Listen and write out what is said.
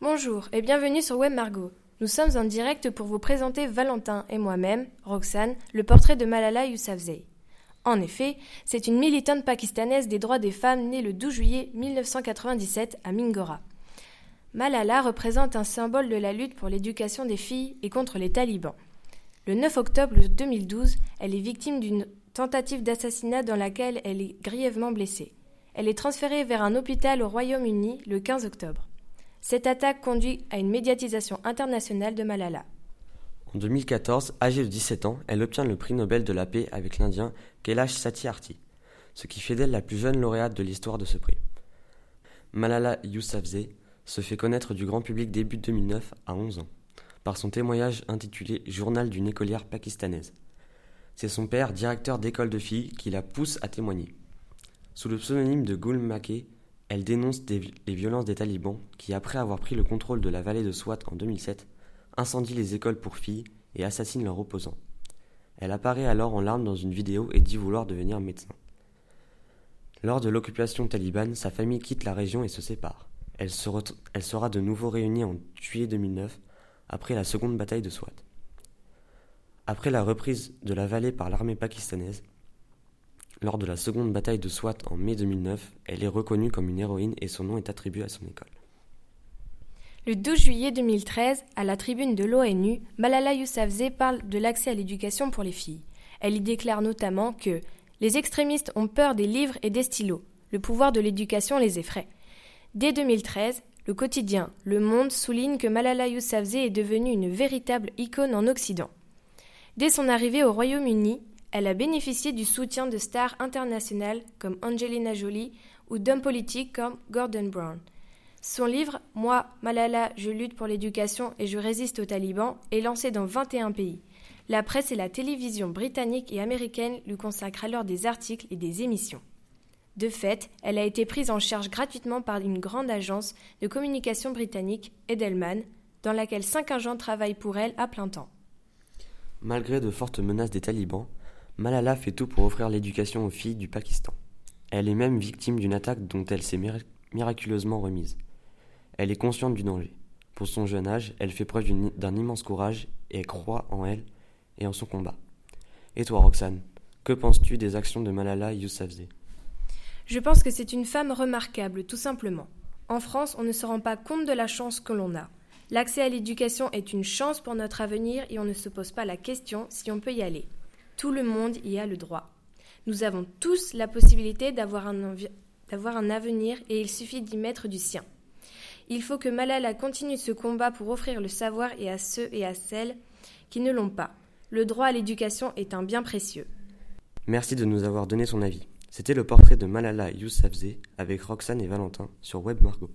Bonjour et bienvenue sur Web Margot. Nous sommes en direct pour vous présenter Valentin et moi-même, Roxane, le portrait de Malala Yousafzai. En effet, c'est une militante pakistanaise des droits des femmes née le 12 juillet 1997 à Mingora. Malala représente un symbole de la lutte pour l'éducation des filles et contre les talibans. Le 9 octobre 2012, elle est victime d'une tentative d'assassinat dans laquelle elle est grièvement blessée. Elle est transférée vers un hôpital au Royaume-Uni le 15 octobre. Cette attaque conduit à une médiatisation internationale de Malala. En 2014, âgée de 17 ans, elle obtient le prix Nobel de la paix avec l'Indien Kailash Satyarthi, ce qui fait d'elle la plus jeune lauréate de l'histoire de ce prix. Malala Yousafzai se fait connaître du grand public début 2009 à 11 ans, par son témoignage intitulé Journal d'une écolière pakistanaise. C'est son père, directeur d'école de filles, qui la pousse à témoigner. Sous le pseudonyme de Gul elle dénonce les violences des talibans qui, après avoir pris le contrôle de la vallée de Swat en 2007, incendient les écoles pour filles et assassinent leurs opposants. Elle apparaît alors en larmes dans une vidéo et dit vouloir devenir médecin. Lors de l'occupation talibane, sa famille quitte la région et se sépare. Elle, elle sera de nouveau réunie en juillet 2009, après la seconde bataille de Swat. Après la reprise de la vallée par l'armée pakistanaise, lors de la seconde bataille de Swat en mai 2009, elle est reconnue comme une héroïne et son nom est attribué à son école. Le 12 juillet 2013, à la tribune de l'ONU, Malala Yousafzai parle de l'accès à l'éducation pour les filles. Elle y déclare notamment que les extrémistes ont peur des livres et des stylos. Le pouvoir de l'éducation les effraie. Dès 2013, le quotidien Le Monde souligne que Malala Yousafzai est devenue une véritable icône en Occident. Dès son arrivée au Royaume-Uni, elle a bénéficié du soutien de stars internationales comme Angelina Jolie ou d'hommes politiques comme Gordon Brown. Son livre Moi, Malala, je lutte pour l'éducation et je résiste aux talibans est lancé dans 21 pays. La presse et la télévision britannique et américaine lui consacrent alors des articles et des émissions. De fait, elle a été prise en charge gratuitement par une grande agence de communication britannique, Edelman, dans laquelle cinq agents travaillent pour elle à plein temps. Malgré de fortes menaces des talibans, Malala fait tout pour offrir l'éducation aux filles du Pakistan. Elle est même victime d'une attaque dont elle s'est miraculeusement remise. Elle est consciente du danger. Pour son jeune âge, elle fait preuve d'un immense courage et croit en elle et en son combat. Et toi, Roxane, que penses-tu des actions de Malala Yousafzai? Je pense que c'est une femme remarquable, tout simplement. En France, on ne se rend pas compte de la chance que l'on a. L'accès à l'éducation est une chance pour notre avenir et on ne se pose pas la question si on peut y aller. Tout le monde y a le droit. Nous avons tous la possibilité d'avoir un, avenir et il suffit d'y mettre du sien. Il faut que Malala continue ce combat pour offrir le savoir et à ceux et à celles qui ne l'ont pas. Le droit à l'éducation est un bien précieux. Merci de nous avoir donné son avis. C'était le portrait de Malala Yousafzai avec Roxane et Valentin sur Web Margot.